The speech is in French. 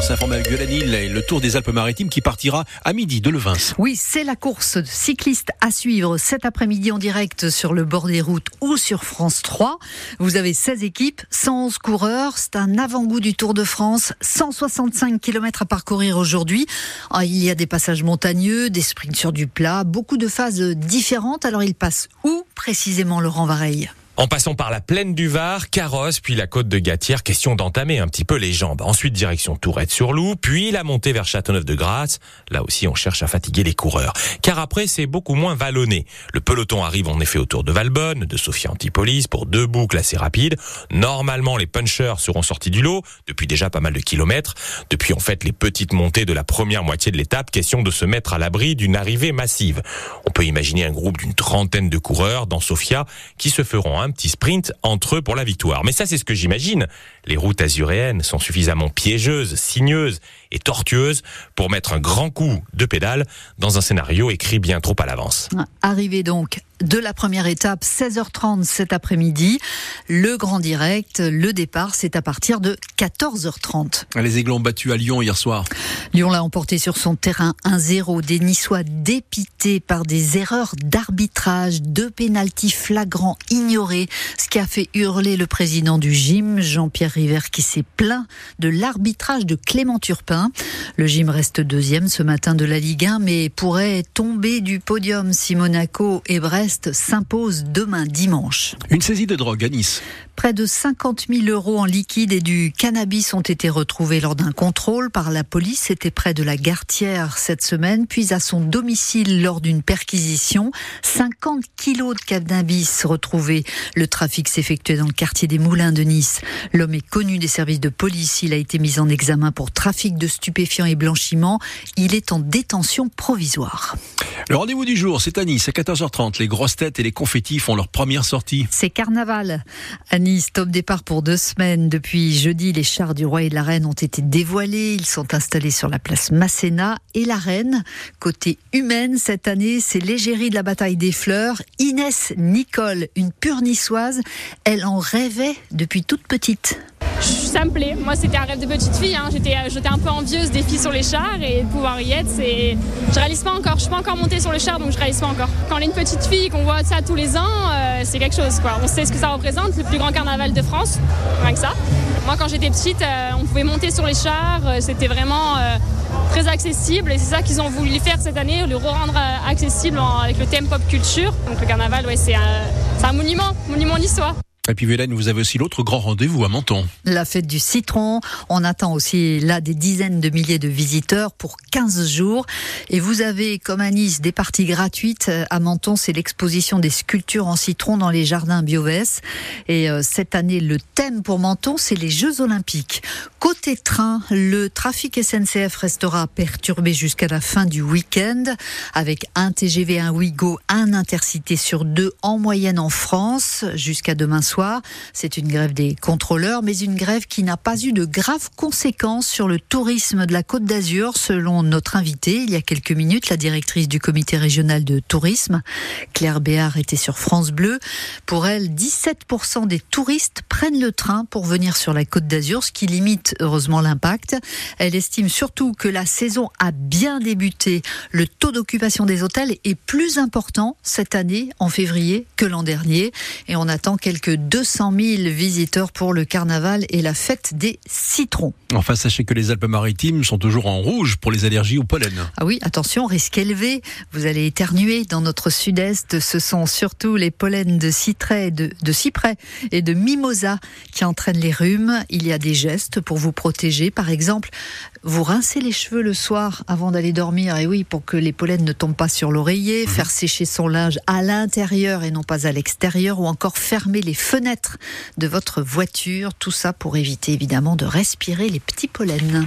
S'informe avec Violanil, le Tour des Alpes-Maritimes qui partira à midi de Levins. Oui, c'est la course cycliste à suivre cet après-midi en direct sur le bord des routes ou sur France 3. Vous avez 16 équipes, 111 coureurs. C'est un avant-goût du Tour de France. 165 km à parcourir aujourd'hui. Ah, il y a des passages montagneux, des sprints sur du plat, beaucoup de phases différentes. Alors il passe où précisément Laurent Vareille? En passant par la plaine du Var, Carrosse, puis la côte de Gatière, question d'entamer un petit peu les jambes. Ensuite, direction Tourette-sur-Loup, puis la montée vers Châteauneuf-de-Grasse. Là aussi, on cherche à fatiguer les coureurs. Car après, c'est beaucoup moins vallonné. Le peloton arrive en effet autour de Valbonne, de Sophia Antipolis, pour deux boucles assez rapides. Normalement, les punchers seront sortis du lot, depuis déjà pas mal de kilomètres. Depuis, en fait, les petites montées de la première moitié de l'étape, question de se mettre à l'abri d'une arrivée massive. On peut imaginer un groupe d'une trentaine de coureurs dans Sofia qui se feront un petit sprint entre eux pour la victoire. Mais ça, c'est ce que j'imagine. Les routes azuréennes sont suffisamment piégeuses, sinueuses et tortueuses pour mettre un grand coup de pédale dans un scénario écrit bien trop à l'avance. Arrivé donc de la première étape, 16h30 cet après-midi. Le grand direct, le départ, c'est à partir de 14h30. Les Aiglons ont battu à Lyon hier soir. Lyon l'a emporté sur son terrain 1-0. Des Niçois dépités par des erreurs d'arbitrage, deux pénalties flagrants ignorés, ce qui a fait hurler le président du gym, Jean-Pierre River, qui s'est plaint de l'arbitrage de Clément Turpin. Le gym reste deuxième ce matin de la Ligue 1, mais pourrait tomber du podium si Monaco et Brest s'impose demain dimanche. Une saisie de drogue à Nice. Près de 50 000 euros en liquide et du cannabis ont été retrouvés lors d'un contrôle par la police. C'était près de la Gartière cette semaine, puis à son domicile lors d'une perquisition. 50 kilos de cannabis retrouvés. Le trafic s'effectuait dans le quartier des Moulins de Nice. L'homme est connu des services de police. Il a été mis en examen pour trafic de stupéfiants et blanchiment. Il est en détention provisoire. Le rendez-vous du jour, c'est à Nice, à 14h30. Les grosses têtes et les confettis font leur première sortie. C'est carnaval. À Nice, top départ pour deux semaines. Depuis jeudi, les chars du roi et de la reine ont été dévoilés. Ils sont installés sur la place Masséna et la reine. Côté humaine, cette année, c'est l'égérie de la bataille des fleurs. Inès Nicole, une pure niçoise. Elle en rêvait depuis toute petite ça me plaît. Moi, c'était un rêve de petite fille. Hein. J'étais, euh, j'étais un peu envieuse des filles sur les chars et pouvoir y être, c'est. Je réalise pas encore. Je suis pas encore montée sur le char, donc je réalise pas encore. Quand on est une petite fille, qu'on voit ça tous les ans, euh, c'est quelque chose, quoi. On sait ce que ça représente, le plus grand carnaval de France, rien que ça. Moi, quand j'étais petite, euh, on pouvait monter sur les chars. c'était vraiment très accessible et c'est ça qu'ils ont voulu faire cette année, le rendre accessible avec le thème pop culture. Donc le carnaval, ouais, c'est un, c'est un monument, monument d'histoire. Et puis Vélène, vous avez aussi l'autre grand rendez-vous à Menton. La fête du citron. On attend aussi là des dizaines de milliers de visiteurs pour 15 jours. Et vous avez, comme à Nice, des parties gratuites. À Menton, c'est l'exposition des sculptures en citron dans les jardins Biovès. Et euh, cette année, le thème pour Menton, c'est les Jeux Olympiques. Côté train, le trafic SNCF restera perturbé jusqu'à la fin du week-end avec un TGV, un Ouigo, un Intercité sur deux en moyenne en France jusqu'à demain C'est une grève des contrôleurs, mais une grève qui n'a pas eu de graves conséquences sur le tourisme de la Côte d'Azur, selon notre invité il y a quelques minutes, la directrice du comité régional de tourisme. Claire Béard était sur France Bleu. Pour elle, 17% des touristes prennent le train pour venir sur la Côte d'Azur, ce qui limite heureusement l'impact. Elle estime surtout que la saison a bien débuté. Le taux d'occupation des hôtels est plus important cette année, en février, que l'an dernier. Et on attend quelques 200 000 visiteurs pour le carnaval et la fête des citrons. Enfin, sachez que les Alpes-Maritimes sont toujours en rouge pour les allergies au pollen. Ah oui, attention, risque élevé. Vous allez éternuer dans notre sud-est. Ce sont surtout les pollens de de, de cyprès et de mimosa qui entraînent les rhumes. Il y a des gestes pour vous protéger. Par exemple, vous rincez les cheveux le soir avant d'aller dormir. Et oui, pour que les pollens ne tombent pas sur l'oreiller. Mhm. Faire sécher son linge à l'intérieur et non pas à l'extérieur. Ou encore fermer les fenêtres de votre voiture. Tout ça pour éviter évidemment de respirer les petits pollens.